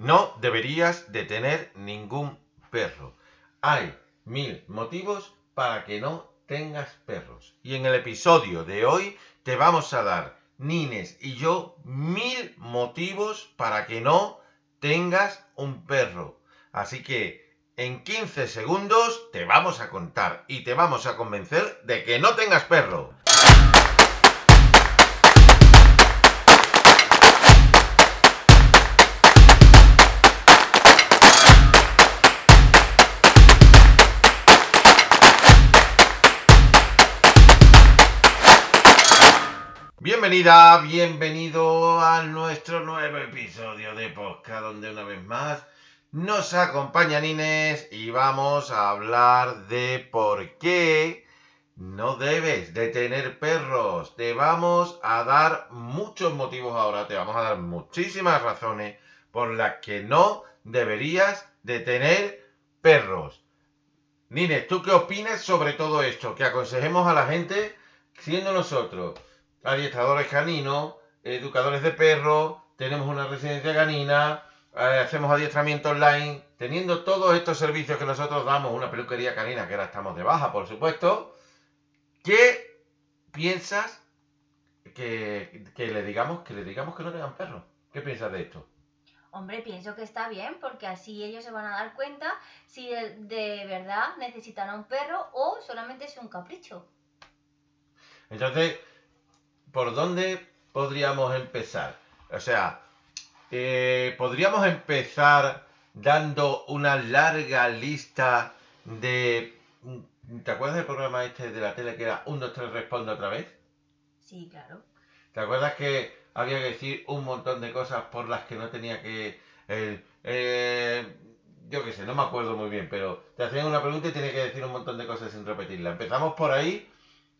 No deberías de tener ningún perro. Hay mil motivos para que no tengas perros. Y en el episodio de hoy te vamos a dar, Nines y yo, mil motivos para que no tengas un perro. Así que en 15 segundos te vamos a contar y te vamos a convencer de que no tengas perro. Bienvenida, bienvenido a nuestro nuevo episodio de podcast donde una vez más nos acompaña Inés y vamos a hablar de por qué no debes de tener perros. Te vamos a dar muchos motivos ahora, te vamos a dar muchísimas razones por las que no deberías de tener perros. Nines, ¿tú qué opinas sobre todo esto? Que aconsejemos a la gente siendo nosotros adiestradores caninos, educadores de perros, tenemos una residencia canina, eh, hacemos adiestramiento online, teniendo todos estos servicios que nosotros damos, una peluquería canina que ahora estamos de baja, por supuesto, ¿qué piensas que, le digamos que le digamos que no tengan perros? ¿Qué piensas de esto? Hombre, pienso que está bien porque así ellos se van a dar cuenta si de, de verdad necesitan a un perro o solamente es un capricho. Entonces, ¿por dónde podríamos empezar? O sea, eh, podríamos empezar dando una larga lista de... ¿Te acuerdas del programa este de la tele que era 1, 2, 3, responde otra vez? Sí, claro. ¿Te acuerdas que había que decir un montón de cosas por las que no tenía que... Eh, yo qué sé, no me acuerdo muy bien, pero te hacían una pregunta y tienes que decir un montón de cosas sin repetirla. Empezamos por ahí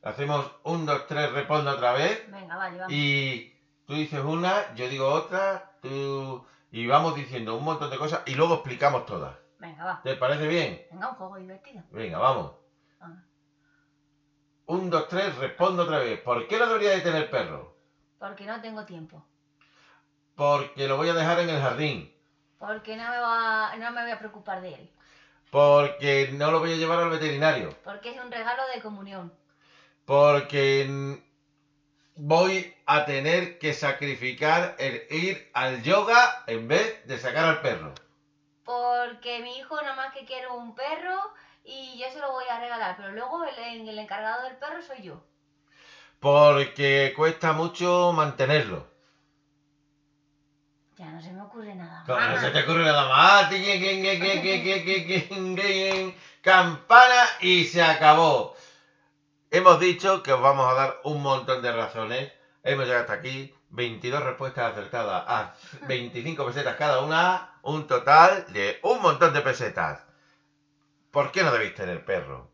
Hacemos un, dos, tres, respondo otra vez. Venga, vale, vamos. Y tú dices una, yo digo otra, tú... Y vamos diciendo un montón de cosas y luego explicamos todas. Venga, va. ¿Te parece bien? Venga, un juego divertido. Venga, vamos. Un, dos, tres, respondo otra vez. ¿Por qué no debería de tener perro? Porque no tengo tiempo. Porque lo voy a dejar en el jardín. Porque no me, va, no me voy a preocupar de él. Porque no lo voy a llevar al veterinario. Porque es un regalo de comunión porque voy a tener que sacrificar el ir al yoga en vez de sacar al perro. Porque mi hijo nada más que quiere un perro y yo se lo voy a regalar, pero luego el, el encargado del perro soy yo. Porque cuesta mucho mantenerlo. Ya no se me ocurre nada más. No se te ocurre nada más. Campana y se acabó. Hemos dicho que os vamos a dar un montón de razones. Hemos llegado hasta aquí. 22 respuestas acertadas a 25 pesetas cada una. Un total de un montón de pesetas. ¿Por qué no debéis tener perro?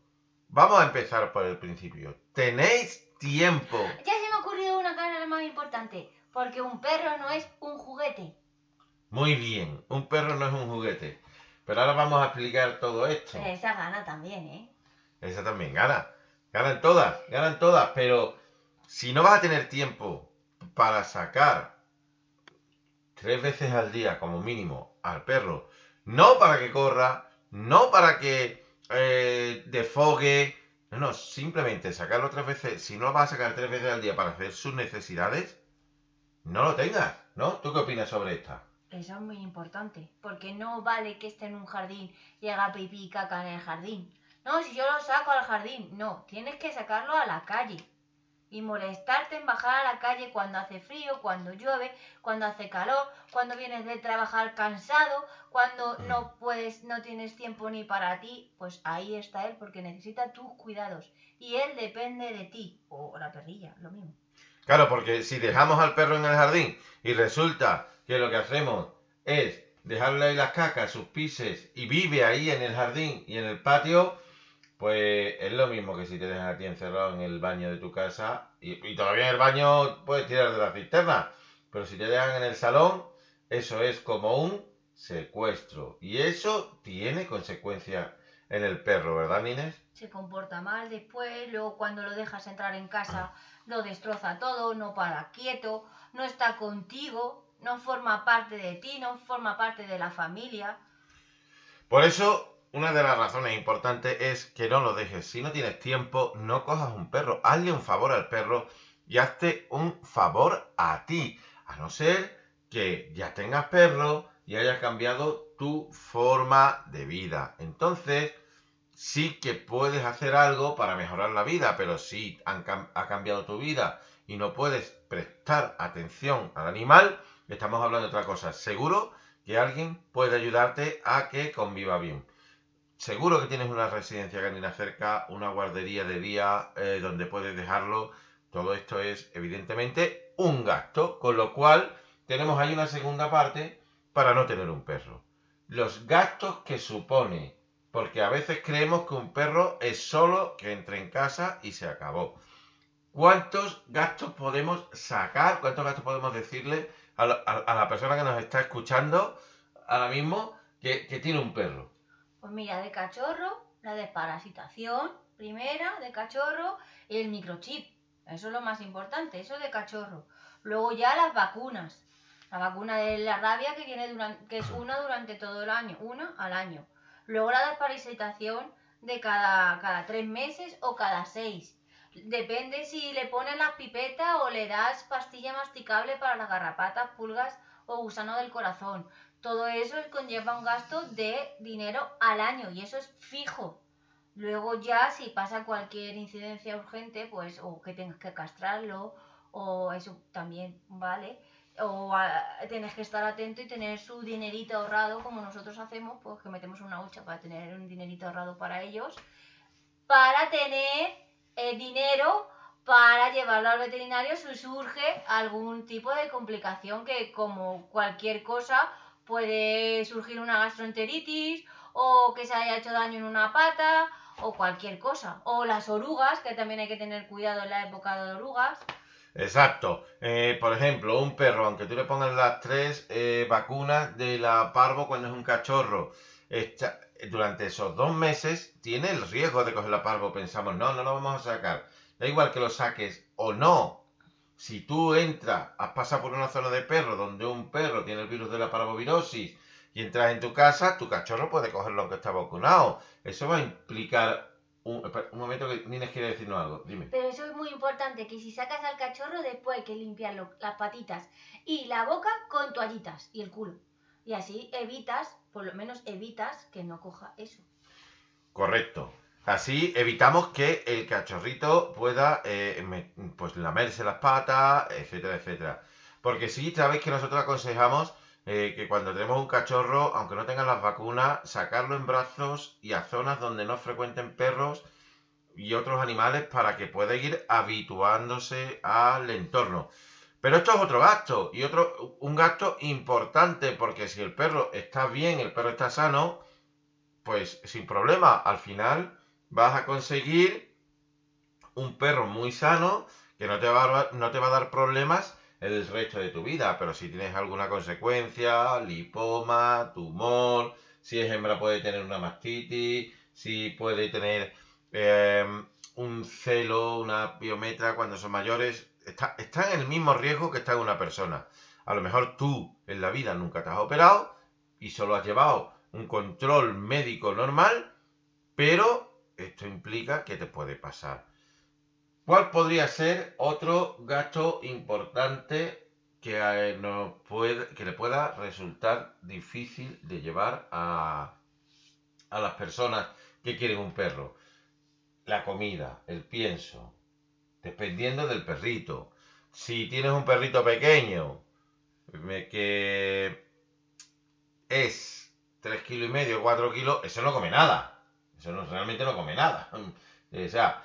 Vamos a empezar por el principio. ¿Tenéis tiempo? Ya se me ha ocurrido una cosa más importante. Porque un perro no es un juguete. Muy bien, un perro no es un juguete. Pero ahora vamos a explicar todo esto. Esa gana también, ¿eh? Esa también gana. Ganan todas, ganan todas, pero si no vas a tener tiempo para sacar tres veces al día como mínimo al perro, no para que corra, no para que eh, defogue, no, no, simplemente sacarlo tres veces, si no lo vas a sacar tres veces al día para hacer sus necesidades, no lo tengas, ¿no? ¿Tú qué opinas sobre esta? Eso es muy importante, porque no vale que esté en un jardín y haga pipí y caca en el jardín. No, si yo lo saco al jardín. No, tienes que sacarlo a la calle. Y molestarte en bajar a la calle cuando hace frío, cuando llueve, cuando hace calor, cuando vienes de trabajar cansado, cuando mm. no puedes, no tienes tiempo ni para ti, pues ahí está él porque necesita tus cuidados. Y él depende de ti. O la perrilla, lo mismo. Claro, porque si dejamos al perro en el jardín y resulta que lo que hacemos es dejarle ahí las cacas, sus pises y vive ahí en el jardín y en el patio, pues es lo mismo que si te dejan a ti encerrado en el baño de tu casa y, todavía en el baño puedes tirar de la cisterna, pero si te dejan en el salón, eso es como un secuestro y eso tiene consecuencias en el perro, ¿verdad, Nines? Se comporta mal después, luego cuando lo dejas entrar en casa lo destroza todo, no para quieto, no está contigo no forma parte de ti, no forma parte de la familia. Por eso, una de las razones importantes es que no lo dejes. Si no tienes tiempo, no cojas un perro. Hazle un favor al perro y hazte un favor a ti. A no ser que ya tengas perro y hayas cambiado tu forma de vida. Entonces, sí que puedes hacer algo para mejorar la vida, pero si ha cambiado tu vida y no puedes prestar atención al animal, estamos hablando de otra cosa. Seguro que alguien puede ayudarte a que conviva bien. Seguro que tienes una residencia canina cerca, una guardería de día eh, donde puedes dejarlo. Todo esto es evidentemente un gasto, con lo cual tenemos ahí una segunda parte para no tener un perro. Los gastos que supone, porque a veces creemos que un perro es solo que entre en casa y se acabó. ¿Cuántos gastos podemos sacar? ¿Cuántos gastos podemos decirle a la, persona que nos está escuchando ahora mismo que, que tiene un perro? Pues mira, de cachorro, la desparasitación primera de cachorro y el microchip. Eso es lo más importante, eso de cachorro. Luego ya las vacunas. La vacuna de la rabia que, tiene que es una durante todo el año, una al año. Luego la desparasitación de cada, cada tres meses o cada seis. Depende si le pones las pipetas o le das pastilla masticable para las garrapatas, pulgas o gusano del corazón. Todo eso conlleva un gasto de dinero al año y eso es fijo. Luego ya si pasa cualquier incidencia urgente, pues o que tengas que castrarlo o eso también vale o tienes que estar atento y tener su dinerito ahorrado, como nosotros hacemos, pues que metemos una hucha para tener un dinerito ahorrado para ellos, para tener eh, dinero para llevarlo al veterinario si surge algún tipo de complicación que como cualquier cosa puede surgir una gastroenteritis o que se haya hecho daño en una pata o cualquier cosa. O las orugas, que también hay que tener cuidado en la época de orugas. Exacto. Eh, por ejemplo, un perro, aunque tú le pongas las tres eh, vacunas de la parvo cuando es un cachorro, durante esos dos meses tiene el riesgo de coger la parvo. Pensamos, no, no lo vamos a sacar. Da igual que lo saques o no. Si tú entras, has pasado por una zona de perro donde un perro tiene el virus de la parvovirosis y entras en tu casa, tu cachorro puede cogerlo aunque está vacunado. Eso va a implicar un, momento que Nines quiere decirnos algo, dime. Pero eso es muy importante, que si sacas al cachorro después hay que limpiarlo, las patitas y la boca con toallitas y el culo. Y así evitas, por lo menos evitas que no coja eso. Correcto. Así evitamos que el cachorrito pueda eh, pues lamerse las patas, etcétera, etcétera. Porque sí, sabéis que nosotros aconsejamos eh, que cuando tenemos un cachorro, aunque no tengan las vacunas, sacarlo en brazos y a zonas donde no frecuenten perros y otros animales para que pueda ir habituándose al entorno. Pero esto es otro gasto y otro un gasto importante porque si el perro está bien, el perro está sano, pues sin problema, al final vas a conseguir un perro muy sano que no te va no te va a dar problemas el resto de tu vida, pero si tienes alguna consecuencia, lipoma, tumor, si es hembra puede tener una mastitis, si puede tener em, un celo, una biometra cuando son mayores, está, está en el mismo riesgo que está en una persona. A lo mejor tú en la vida nunca te has operado y solo has llevado un control médico normal, pero esto implica que te puede pasar. ¿Cuál podría ser otro gasto importante que, eh, puede, que le pueda resultar difícil de llevar a, a las personas que quieren un perro? La comida, el pienso, dependiendo del perrito. Si tienes un perrito pequeño que es 3 kilos y medio, 4 kilos, eso no come nada. Eso no, realmente no come nada. O sea,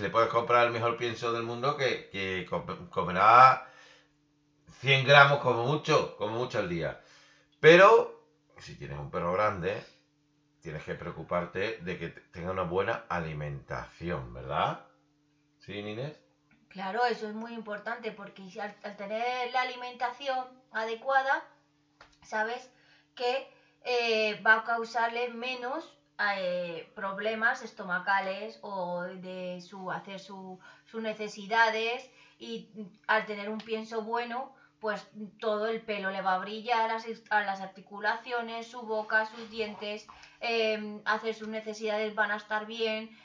le puedes comprar el mejor pienso del mundo que, comerá 100 gramos como mucho, como mucho al día. Pero si tienes un perro grande, tienes que preocuparte de que tenga una buena alimentación, ¿verdad? ¿Sí, Inés? Claro, eso es muy importante porque al, tener la alimentación adecuada, sabes que eh, va a causarle menos eh, problemas estomacales o de su hacer sus necesidades y al tener un pienso bueno pues todo el pelo le va a brillar, a las, articulaciones, su boca, sus dientes, eh, hacer sus necesidades van a estar bien.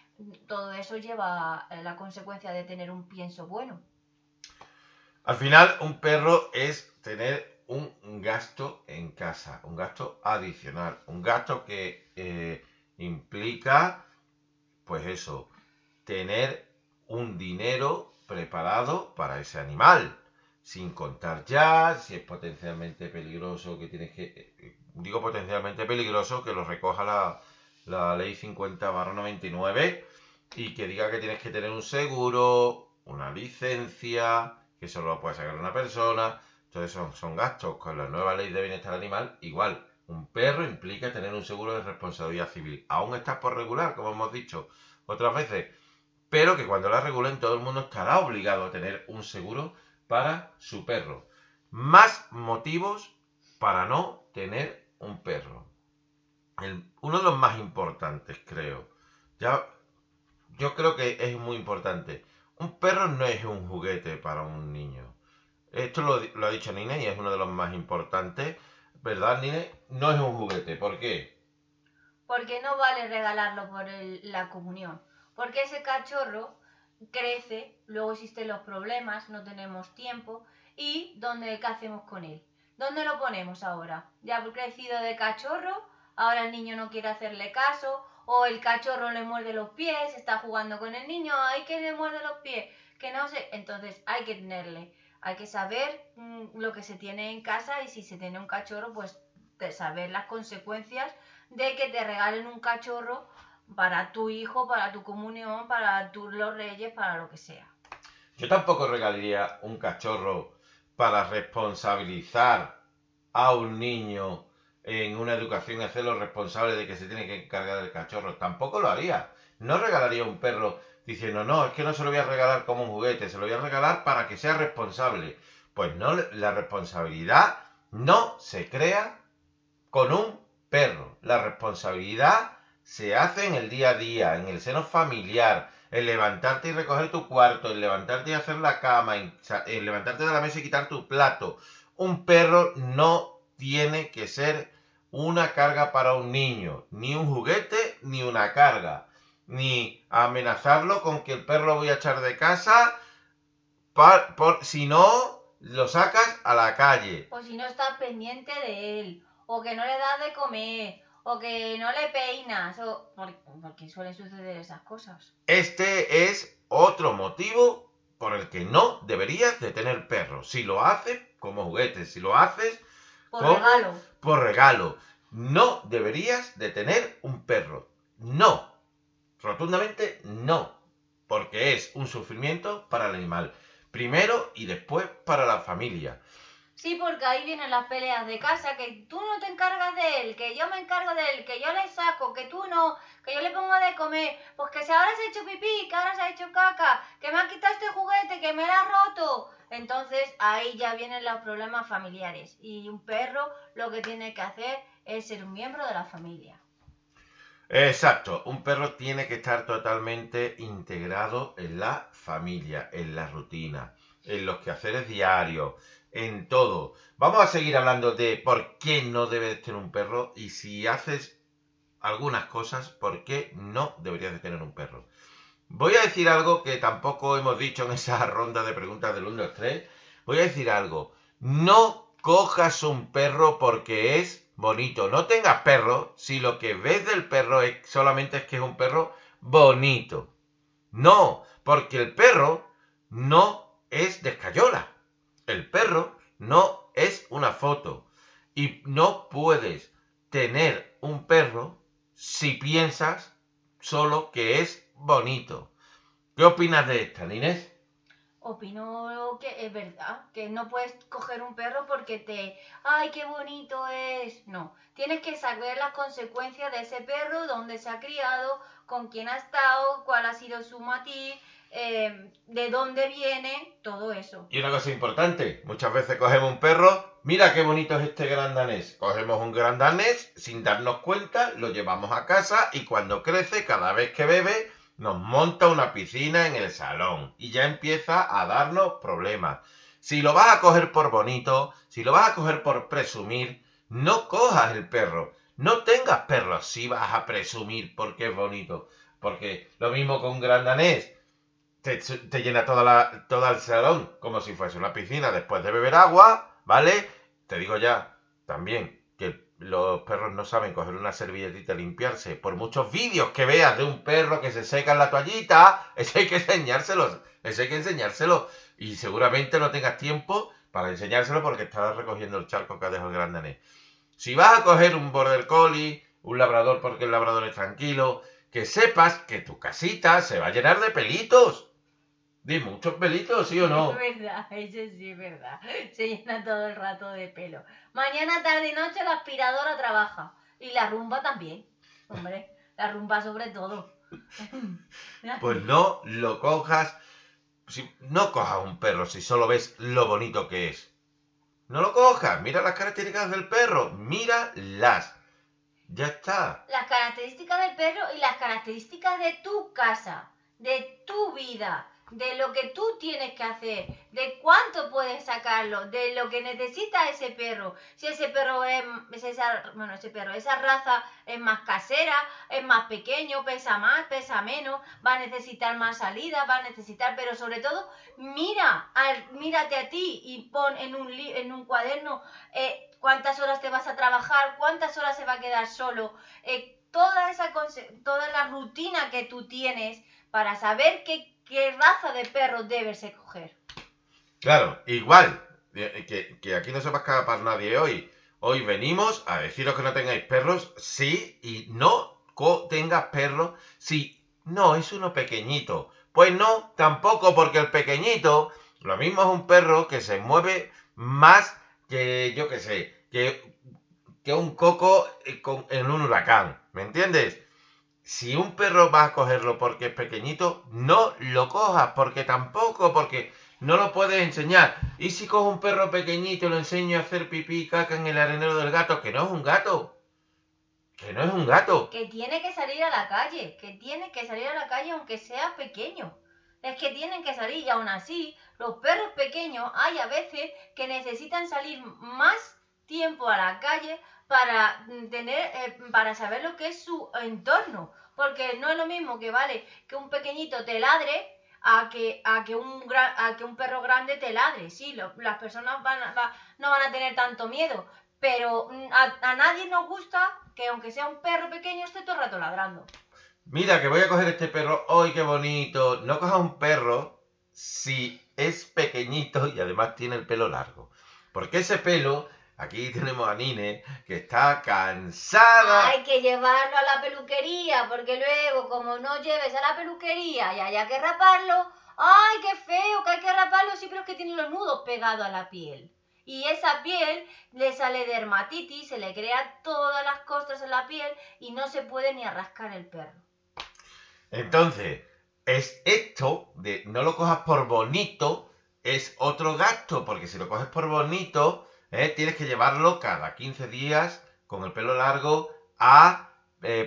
Todo eso lleva la consecuencia de tener un pienso bueno. Al final, un perro es tener un gasto en casa, un gasto adicional, un gasto que eh, implica, pues eso, tener un dinero preparado para ese animal, sin contar ya si es potencialmente peligroso, que tienes que, eh, digo potencialmente peligroso, que lo recoja la, ley 50 99 y que diga que tienes que tener un seguro, una licencia, que solo lo puede sacar una persona. Entonces son, son gastos con la nueva ley de bienestar animal. Igual, un perro implica tener un seguro de responsabilidad civil. Aún estás por regular, como hemos dicho otras veces. Pero que cuando la regulen todo el mundo estará obligado a tener un seguro para su perro. Más motivos para no tener un perro. uno de los más importantes, creo. Ya, yo creo que es muy importante. Un perro no es un juguete para un niño. Esto lo, ha dicho Nine y es uno de los más importantes. ¿Verdad, Nine? No es un juguete. ¿Por qué? Porque no vale regalarlo por la comunión. Porque ese cachorro crece, luego existen los problemas, no tenemos tiempo. ¿Y dónde, qué hacemos con él? ¿Dónde lo ponemos ahora? Ya ha crecido de cachorro, ahora el niño no quiere hacerle caso, o el cachorro le muerde los pies, está jugando con el niño, hay que le muerde los pies, que no sé, entonces hay que tenerle, hay que saber mm, lo que se tiene en casa y si se tiene un cachorro, pues saber las consecuencias de que te regalen un cachorro para tu hijo, para tu comunión, para tu, los reyes, para lo que sea. Yo tampoco regalaría un cachorro para responsabilizar a un niño en una educación y hacerlo responsable de que se tiene que encargar del cachorro. Tampoco lo haría. No regalaría un perro diciendo, no, es que no se lo voy a regalar como un juguete, se lo voy a regalar para que sea responsable. Pues no, la responsabilidad no se crea con un perro. La responsabilidad se hace en el día a día, en el seno familiar, en levantarte y recoger tu cuarto, en levantarte y hacer la cama, en levantarte de la mesa y quitar tu plato. Un perro no tiene que ser una carga para un niño, ni un juguete, ni una carga, ni amenazarlo con que el perro lo voy a echar de casa, por, si no, lo sacas a la calle. O si no estás pendiente de él, o que no le das de comer, o que no le peinas, o porque suelen suceder esas cosas. Este es otro motivo por el que no deberías de tener perro. Si lo haces como juguete, si lo haces por regalo. Por regalo. No deberías de tener un perro. No. Rotundamente no. Porque es un sufrimiento para el animal. Primero y después para la familia. Sí, porque ahí vienen las peleas de casa, que tú no te encargas de él, que yo me encargo de él, que yo le saco, que tú no, que yo le pongo de comer, pues que si ahora se ha hecho pipí, que ahora se ha hecho caca, que me ha quitado este juguete, que me lo ha roto. Entonces ahí ya vienen los problemas familiares. Y un perro lo que tiene que hacer es ser un miembro de la familia. Exacto, un perro tiene que estar totalmente integrado en la familia, en la rutina, en los quehaceres diarios en todo. Vamos a seguir hablando de por qué no debes tener un perro y si haces algunas cosas, por qué no deberías de tener un perro. Voy a decir algo que tampoco hemos dicho en esa ronda de preguntas del 1, 2, 3. Voy a decir algo. No cojas un perro porque es bonito. No tengas perro si lo que ves del perro es, solamente es que es un perro bonito. No, porque el perro no es de escayola. El perro no es una foto y no puedes tener un perro si piensas solo que es bonito. ¿Qué opinas de esta, Inés? Opino que es verdad, que no puedes coger un perro porque te, ay, qué bonito es. No, tienes que saber las consecuencias de ese perro, dónde se ha criado, con quién ha estado, cuál ha sido su matiz, eh, de dónde viene, todo eso. Y una cosa importante, muchas veces cogemos un perro, mira qué bonito es este gran danés. Cogemos un gran danés sin darnos cuenta, lo llevamos a casa y cuando crece, cada vez que bebe, nos monta una piscina en el salón y ya empieza a darnos problemas. Si lo vas a coger por bonito, si lo vas a coger por presumir, no cojas el perro. No tengas perros si vas a presumir porque es bonito. Porque lo mismo con un gran danés. Te, llena toda la, todo el salón como si fuese una piscina después de beber agua, ¿vale? Te digo ya también los perros no saben coger una servilletita y limpiarse. Por muchos vídeos que veas de un perro que se seca en la toallita, eso hay que enseñárselos. Eso hay que enseñárselo. Y seguramente no tengas tiempo para enseñárselo porque estás recogiendo el charco que ha dejado el gran. Si vas a coger un border collie, un labrador porque el labrador es tranquilo, que sepas que tu casita se va a llenar de pelitos. De muchos pelitos, ¿sí o no? Es verdad, eso sí es verdad. Se llena todo el rato de pelo. Mañana, tarde y noche la aspiradora trabaja. Y la rumba también. Hombre, la rumba sobre todo. Pues no lo cojas. Si, no cojas un perro si solo ves lo bonito que es. No lo cojas. Mira las características del perro. Míralas. Ya está. Las características del perro y las características de tu casa, de tu vida, de lo que tú tienes que hacer, de cuánto puedes sacarlo, de lo que necesita ese perro. Si ese perro es, es esa, bueno, ese perro, esa raza es más casera, es más pequeño, pesa más, pesa menos, va a necesitar más salida, va a necesitar, pero sobre todo, mira, al, mírate a ti y pon en un, en un cuaderno eh, cuántas horas te vas a trabajar, cuántas horas se va a quedar solo, eh, toda esa toda la rutina que tú tienes para saber qué, qué raza de perro debes escoger. Claro, igual. eh, Que, aquí no se va a escapar nadie hoy. Hoy venimos a deciros que no tengáis perros, sí, y no tengas perros, si no es uno pequeñito. Pues no, tampoco, porque el pequeñito, lo mismo es un perro que se mueve más que, yo qué sé, que, que un coco eh, en un huracán. ¿Me entiendes? Si un perro vas a cogerlo porque es pequeñito, no lo cojas, porque tampoco, porque no lo puedes enseñar. Y si cojo un perro pequeñito y lo enseño a hacer pipí y caca en el arenero del gato, que no es un gato. Que no es un gato. Que tiene que salir a la calle, que tiene que salir a la calle aunque sea pequeño. Es que tienen que salir y aún así, los perros pequeños hay a veces que necesitan salir más tiempo a la calle para mm, tener, eh, para saber lo que es su entorno. Porque no es lo mismo que vale que un pequeñito te ladre a que, a que, un, a que un perro grande te ladre. Sí, las personas no van a tener tanto miedo, pero mm, a, nadie nos gusta que aunque sea un perro pequeño esté todo el rato ladrando. Mira, que voy a coger este perro. ¡Ay, qué bonito! No cojas un perro si es pequeñito y además tiene el pelo largo. Porque ese pelo, aquí tenemos a Nine, que está cansada. Hay que llevarlo a la peluquería, porque luego, como no lleves a la peluquería y haya que raparlo, ¡ay, qué feo! Que hay que raparlo, sí, pero es que tiene los nudos pegados a la piel. Y esa piel le sale dermatitis, se le crea todas las costras en la piel y no se puede ni arrascar el perro. Entonces, es esto de no lo cojas por bonito, es otro gasto, porque si lo coges por bonito, ¿eh? tienes que llevarlo cada 15 días con el pelo largo a, eh,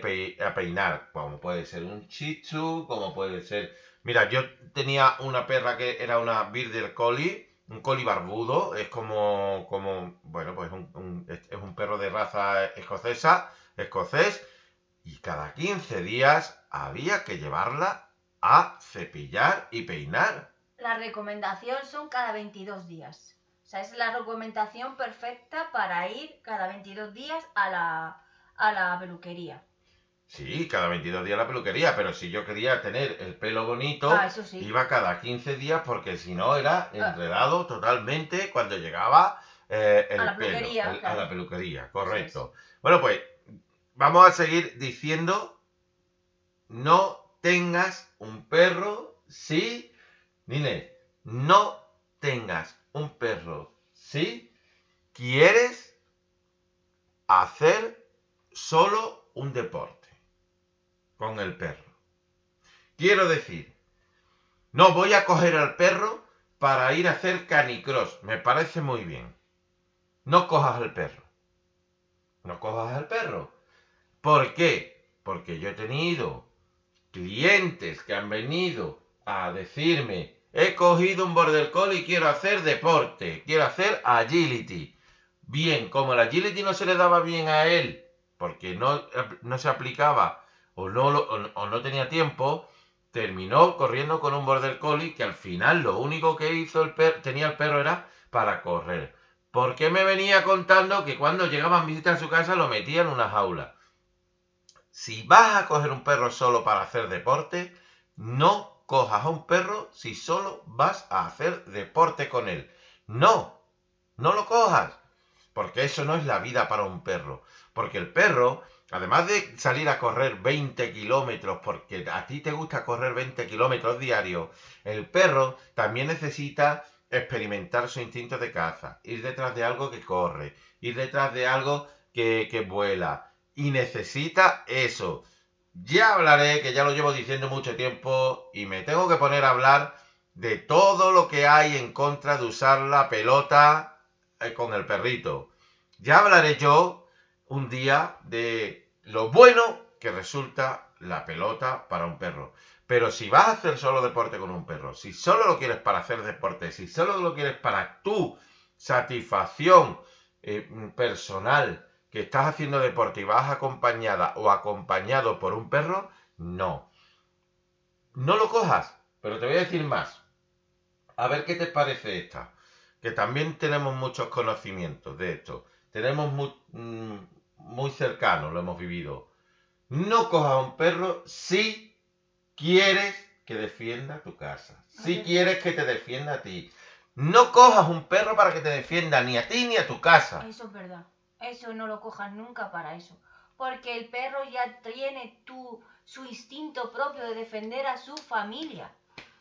peinar, como puede ser un chichu, como puede ser... Mira, yo tenía una perra que era una Border Collie, un collie barbudo, es como, como bueno, pues un- es un perro de raza escocesa, escocés, y cada 15 días había que llevarla a cepillar y peinar. La recomendación son cada 22 días. Sea, es la recomendación perfecta para ir cada 22 días a la, a la peluquería. Sí, cada 22 días a la peluquería, pero si yo quería tener el pelo bonito, Ah, sí. iba cada 15 días porque si no era enredado totalmente cuando llegaba eh, el A la pelo, peluquería, el- a la peluquería, correcto. Bueno, pues vamos a seguir diciendo, no tengas un perro si, Nine, no tengas un perro si quieres hacer solo un deporte con el perro. Quiero decir, no voy a coger al perro para ir a hacer canicross. Me parece muy bien. No cojas al perro. No cojas al perro. ¿Por qué? Porque yo he tenido clientes que han venido a decirme he cogido un border collie y quiero hacer deporte, quiero hacer agility. Bien, como el agility no se le daba bien a él, porque no, no se aplicaba o no, o no tenía tiempo, terminó corriendo con un border collie que al final lo único que hizo el perro, tenía el perro era para correr. Porque me venía contando que cuando llegaban visitas a su casa lo metía en una jaula. Si vas a coger un perro solo para hacer deporte, no cojas a un perro si solo vas a hacer deporte con él. No, no lo cojas. Porque eso no es la vida para un perro. Porque el perro Además de salir a correr 20 kilómetros, porque a ti te gusta correr 20 kilómetros diarios, el perro también necesita experimentar su instinto de caza, ir detrás de algo que corre, ir detrás de algo que, que vuela. Y necesita eso. Ya hablaré, que ya lo llevo diciendo mucho tiempo, y me tengo que poner a hablar de todo lo que hay en contra de usar la pelota eh, con el perrito. Ya hablaré yo un día de lo bueno que resulta la pelota para un perro. Pero si vas a hacer solo deporte con un perro, si solo lo quieres para hacer deporte, si solo lo quieres para tu satisfacción eh, personal, que estás haciendo deporte y vas acompañada o acompañado por un perro, no. No lo cojas, pero te voy a decir más. A ver qué te parece esta. Que también tenemos muchos conocimientos de esto. Tenemos mm, muy cercano, lo hemos vivido. No cojas a un perro si quieres que defienda tu casa, si quieres que te defienda a ti. No cojas un perro para que te defienda ni a ti ni a tu casa. Eso es verdad. Eso no lo cojas nunca para eso. Porque el perro ya tiene su instinto propio de defender a su familia.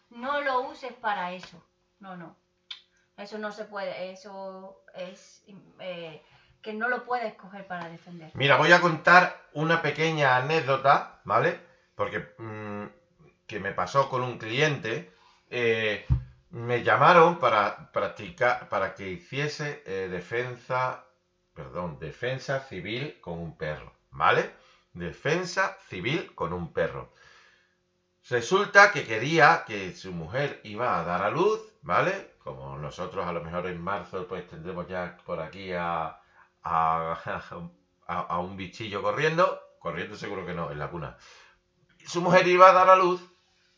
No lo uses para eso. No, no. Eso no se puede. Eso es... Eh, que no lo puedes coger para defender. Mira, voy a contar una pequeña anécdota, ¿vale? Porque mm, que me pasó con un cliente. Eh, me llamaron para practicar, para que hiciese eh, defensa, perdón, defensa civil con un perro, ¿vale? Defensa civil con un perro. Resulta que quería que su mujer iba a dar a luz, ¿vale? Como nosotros a lo mejor en marzo pues tendremos ya por aquí a, a, un bichillo corriendo, corriendo seguro que no, en la cuna. Su mujer iba a dar a luz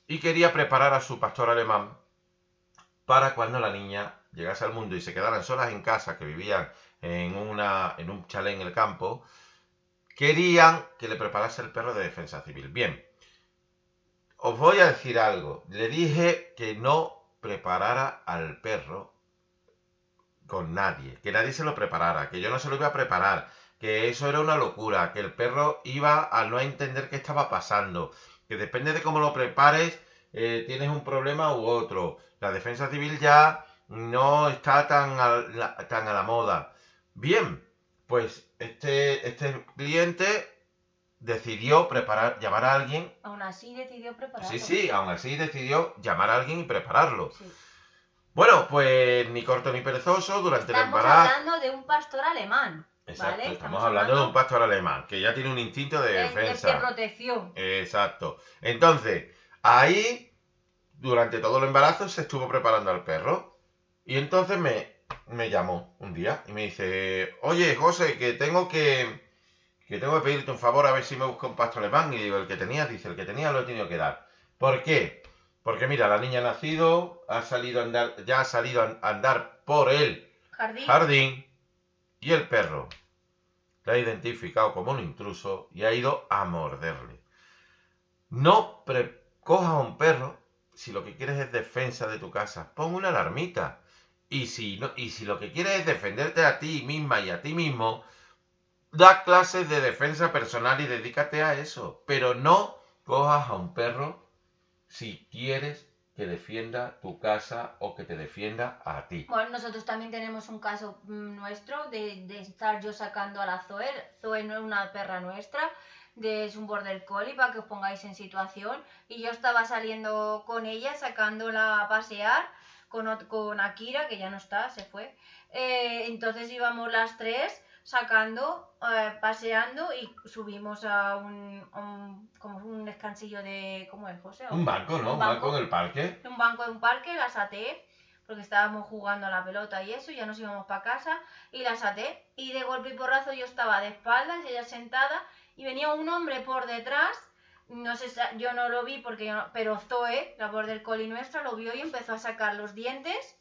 y quería preparar a su pastor alemán para cuando la niña llegase al mundo y se quedaran solas en casa, que vivían en, una, en un chalet en el campo, querían que le preparase el perro de defensa civil. Bien, os voy a decir algo. Le dije que no preparara al perro con nadie, que nadie se lo preparara, que yo no se lo iba a preparar, que eso era una locura, que el perro iba a no entender qué estaba pasando, que depende de cómo lo prepares, eh, tienes un problema u otro. La defensa civil ya no está tan tan a la moda. Bien, pues este, este cliente decidió preparar, llamar a alguien. Aún así decidió prepararlo. Sí, sí, aún así decidió llamar a alguien y prepararlo. Sí. Bueno, pues ni corto ni perezoso durante el embarazo. Estamos hablando de un pastor alemán. Exacto, estamos, hablando, de un pastor alemán que ya tiene un instinto de defensa. De protección. Exacto. Entonces, ahí, durante todo el embarazo, se estuvo preparando al perro. Y entonces me, me llamó un día y me dice, oye, José, que tengo que, que tengo que pedirte un favor a ver si me busca un pastor alemán. Y digo, el que tenías, dice, el que tenía lo he tenido que dar. ¿Por qué? Porque mira, la niña ha nacido, ha salido a andar, ya ha salido a andar por el jardín, y el perro la ha identificado como un intruso y ha ido a morderle. No cojas a un perro si lo que quieres es defensa de tu casa. Pon una alarmita. Y si, y si lo que quieres es defenderte a ti misma y a ti mismo, da clases de defensa personal y dedícate a eso. Pero no cojas a un perro si quieres que defienda tu casa o que te defienda a ti. Bueno, nosotros también tenemos un caso mm, nuestro de, estar yo sacando a la Zoe. Zoe no es una perra nuestra, de, es un border collie para que os pongáis en situación. Y yo estaba saliendo con ella, sacándola a pasear con, con Akira, que ya no está, se fue. Eh, entonces íbamos las tres sacando, eh, paseando y subimos a un, a un- como un descansillo de, ¿cómo es, José? Un banco, ¿no? Un banco en el parque. un banco de un parque, las até, porque estábamos jugando a la pelota y eso, y ya nos íbamos para casa, y las até, y de golpe y porrazo yo estaba de espaldas, y ella sentada, y venía un hombre por detrás, no sé, yo no lo vi porque yo no- pero Zoe, la border collie nuestra, lo vio y empezó a sacar los dientes,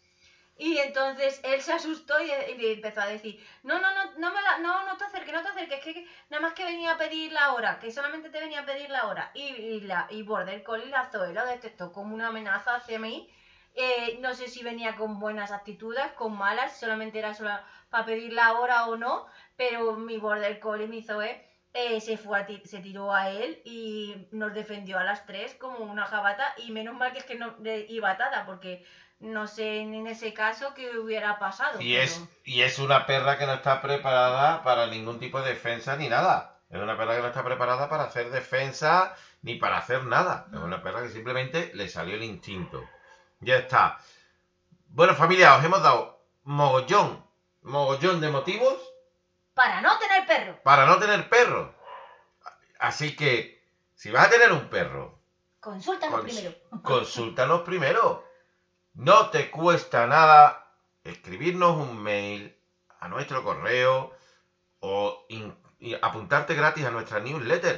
y entonces él se asustó y, y empezó a decir, no, no, no, no, me no, no te acerques, no te acerques, que, que nada más que venía a pedir la hora, que solamente te venía a pedir la hora. Y, la, y Border Collie, la Zoe, lo detectó como una amenaza hacia mí. Eh, no sé si venía con buenas actitudes, con malas, solamente era solo para pedir la hora o no, pero mi Border Collie, mi Zoe, eh, se, fue a ti- se tiró a él y nos defendió a las tres como una jabata y menos mal que es que no iba atada porque no sé en ese caso qué hubiera pasado. Y pero- es, y es una perra que no está preparada para ningún tipo de defensa ni nada. Es una perra que no está preparada para hacer defensa ni para hacer nada. Es una perra que simplemente le salió el instinto. Ya está. Bueno, familia, os hemos dado mogollón, mogollón de motivos Para no tener perro. para no tener perro. Así que, si vas a tener un perro, Consúltanos Cons- primero. consúltanos primero. No te cuesta nada escribirnos un mail a nuestro correo o apuntarte gratis a nuestra newsletter.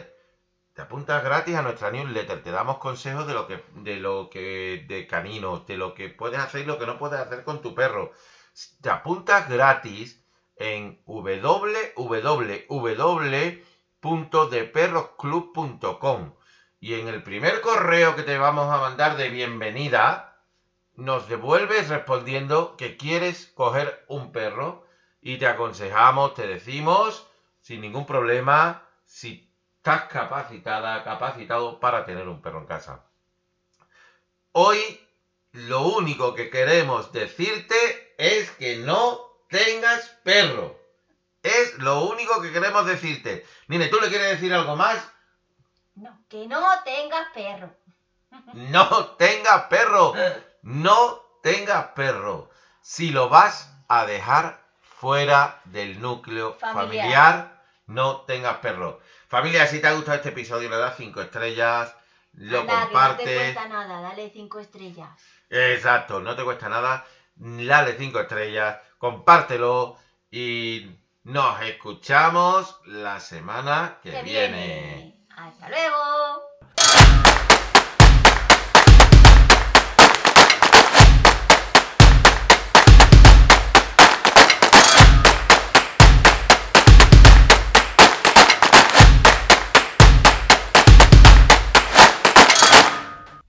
Te apuntas gratis a nuestra newsletter, te damos consejos de lo que de lo que de caninos, de lo que puedes hacer y lo que no puedes hacer con tu perro. Te apuntas gratis en www.deperrosclub.com y en el primer correo que te vamos a mandar de bienvenida nos devuelves respondiendo que quieres coger un perro y te aconsejamos, te decimos sin ningún problema si estás capacitada, capacitado para tener un perro en casa. Hoy lo único que queremos decirte es que no tengas perro. Es lo único que queremos decirte. Nine, ¿tú le quieres decir algo más? No, que no tengas perro. No tengas perro. No tengas perro. Si lo vas a dejar fuera del núcleo familiar, Familiar. no tengas perro. Familia, si te ha gustado este episodio, le das 5 estrellas, lo Anda, que no te compartes. cuesta nada, dale cinco estrellas. Exacto, no te cuesta nada. Dale 5 estrellas, compártelo y nos escuchamos la semana que, Que viene. viene. Hasta luego.